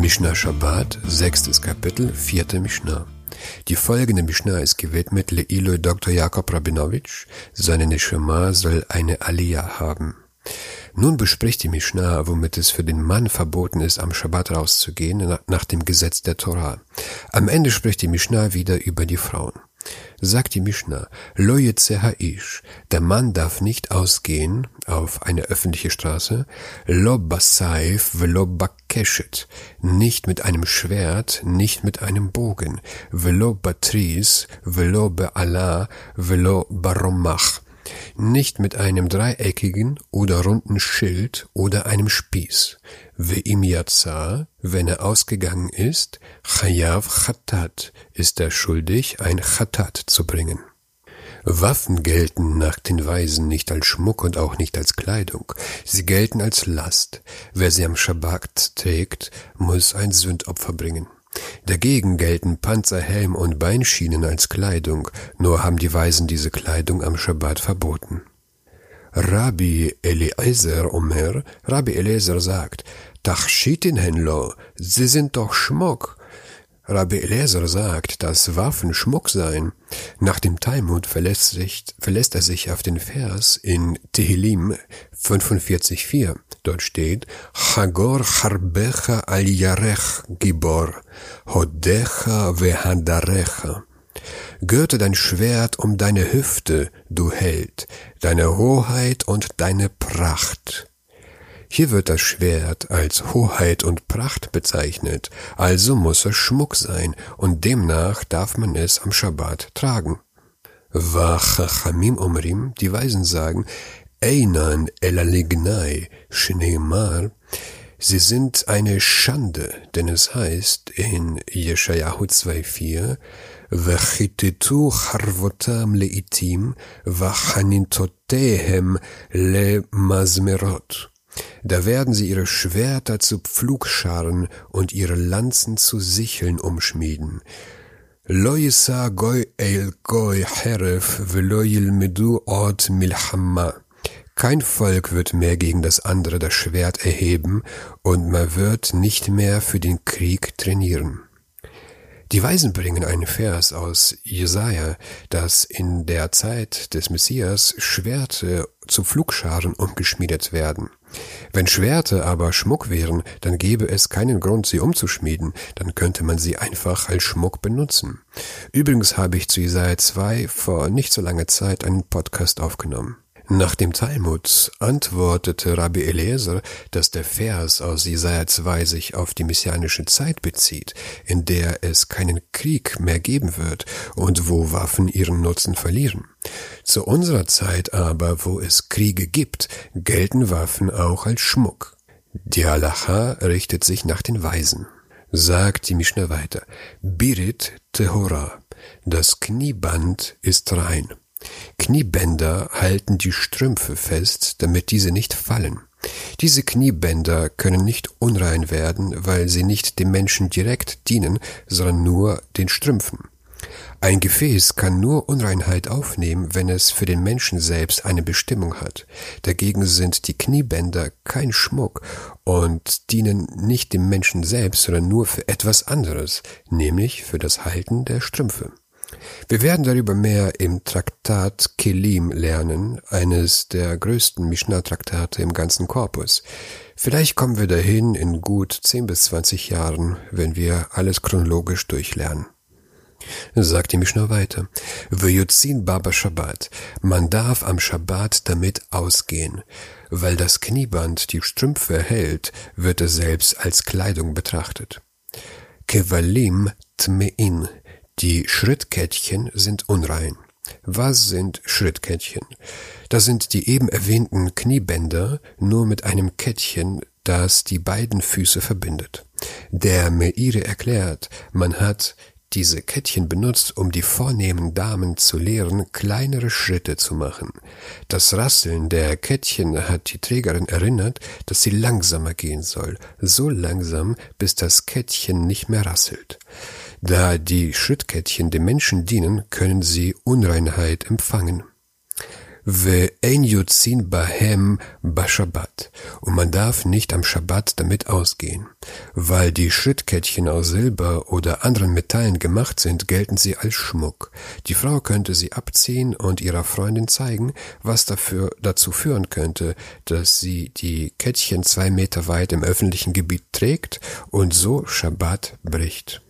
Mishnah Shabbat, sechstes Kapitel, vierte Mishnah. Die folgende Mishnah ist gewidmet Leiloi Dr. Jakob Rabinowitsch. Seine Neshama soll eine Aliyah haben. Nun bespricht die Mishnah, womit es für den Mann verboten ist, am Shabbat rauszugehen, nach dem Gesetz der Torah. Am Ende spricht die Mishnah wieder über die Frauen sagt die Mishnah, Lo Haish, der Mann darf nicht ausgehen auf eine öffentliche Straße, Lo Basaif velo Bakeshet, nicht mit einem Schwert, nicht mit einem Bogen, Velo Batris, velo Be'ala, velo Baromach, nicht mit einem dreieckigen oder runden Schild oder einem Spieß. Yatsa, wenn er ausgegangen ist, chayav chatat, ist er schuldig, ein chatat zu bringen. Waffen gelten nach den Weisen nicht als Schmuck und auch nicht als Kleidung. Sie gelten als Last. Wer sie am Schabbat trägt, muss ein Sündopfer bringen. Dagegen gelten Panzer, Helm und Beinschienen als Kleidung, nur haben die Weisen diese Kleidung am Schabbat verboten. Rabbi Eliezer Omer, Rabbi Eliezer sagt, Tachschitinhenlo, sie sind doch Schmuck. Rabbi Eliezer sagt, dass Waffen Schmuck seien. Nach dem Talmud verlässt, sich, verlässt er sich auf den Vers in Tehillim 45,4. Dort steht, Chagor charbecha al yarech gibor, hodecha vehadarecha. Gürte dein Schwert um deine Hüfte, du Held, deine Hoheit und deine Pracht. Hier wird das Schwert als Hoheit und Pracht bezeichnet, also muss es Schmuck sein, und demnach darf man es am Schabbat tragen. Wachachamim Omrim, die Weisen sagen, Einan elalignai shneimar, sie sind eine Schande, denn es heißt in Jeschayahu 2,4, Charvotam leitim, vachanintotehem le mazmerot. Da werden sie ihre Schwerter zu Pflugscharen und ihre Lanzen zu Sicheln umschmieden. Lo yisa goy el goy heref velo yilmedu od milhamma. Kein Volk wird mehr gegen das andere das Schwert erheben und man wird nicht mehr für den Krieg trainieren. Die Weisen bringen einen Vers aus Jesaja, dass in der Zeit des Messias Schwerte zu Flugscharen umgeschmiedet werden. Wenn Schwerte aber Schmuck wären, dann gäbe es keinen Grund, sie umzuschmieden, dann könnte man sie einfach als Schmuck benutzen. Übrigens habe ich zu Jesaja 2 vor nicht so langer Zeit einen Podcast aufgenommen. Nach dem Talmud antwortete Rabbi Eliezer, dass der Vers aus Jesaja 2 sich auf die messianische Zeit bezieht, in der es keinen Krieg mehr geben wird und wo Waffen ihren Nutzen verlieren. Zu unserer Zeit aber, wo es Kriege gibt, gelten Waffen auch als Schmuck. Die Halacha richtet sich nach den Weisen. Sagt die Mishnah weiter. Birit Tehora. Das Knieband ist rein. Kniebänder halten die Strümpfe fest, damit diese nicht fallen. Diese Kniebänder können nicht unrein werden, weil sie nicht dem Menschen direkt dienen, sondern nur den Strümpfen. Ein Gefäß kann nur Unreinheit aufnehmen, wenn es für den Menschen selbst eine Bestimmung hat. Dagegen sind die Kniebänder kein Schmuck und dienen nicht dem Menschen selbst, sondern nur für etwas anderes, nämlich für das Halten der Strümpfe. Wir werden darüber mehr im Traktat Kelim lernen, eines der größten Mishnah-Traktate im ganzen Korpus. Vielleicht kommen wir dahin in gut 10 bis 20 Jahren, wenn wir alles chronologisch durchlernen. Sagt die Mishnah weiter. V'yutzin Baba Shabbat. Man darf am Shabbat damit ausgehen. Weil das Knieband die Strümpfe hält, wird es selbst als Kleidung betrachtet. Kevalim Tmein. Die Schrittkettchen sind unrein. Was sind Schrittkettchen? Das sind die eben erwähnten Kniebänder, nur mit einem Kettchen, das die beiden Füße verbindet. Der Meire erklärt, man hat diese Kettchen benutzt, um die vornehmen Damen zu lehren, kleinere Schritte zu machen. Das Rasseln der Kettchen hat die Trägerin erinnert, dass sie langsamer gehen soll, so langsam, bis das Kettchen nicht mehr rasselt. Da die Schrittkettchen dem Menschen dienen, können sie Unreinheit empfangen. ve ein yutzin bahem bashabbat. Und man darf nicht am Schabbat damit ausgehen. Weil die Schrittkettchen aus Silber oder anderen Metallen gemacht sind, gelten sie als Schmuck. Die Frau könnte sie abziehen und ihrer Freundin zeigen, was dafür dazu führen könnte, dass sie die Kettchen zwei Meter weit im öffentlichen Gebiet trägt und so Schabbat bricht.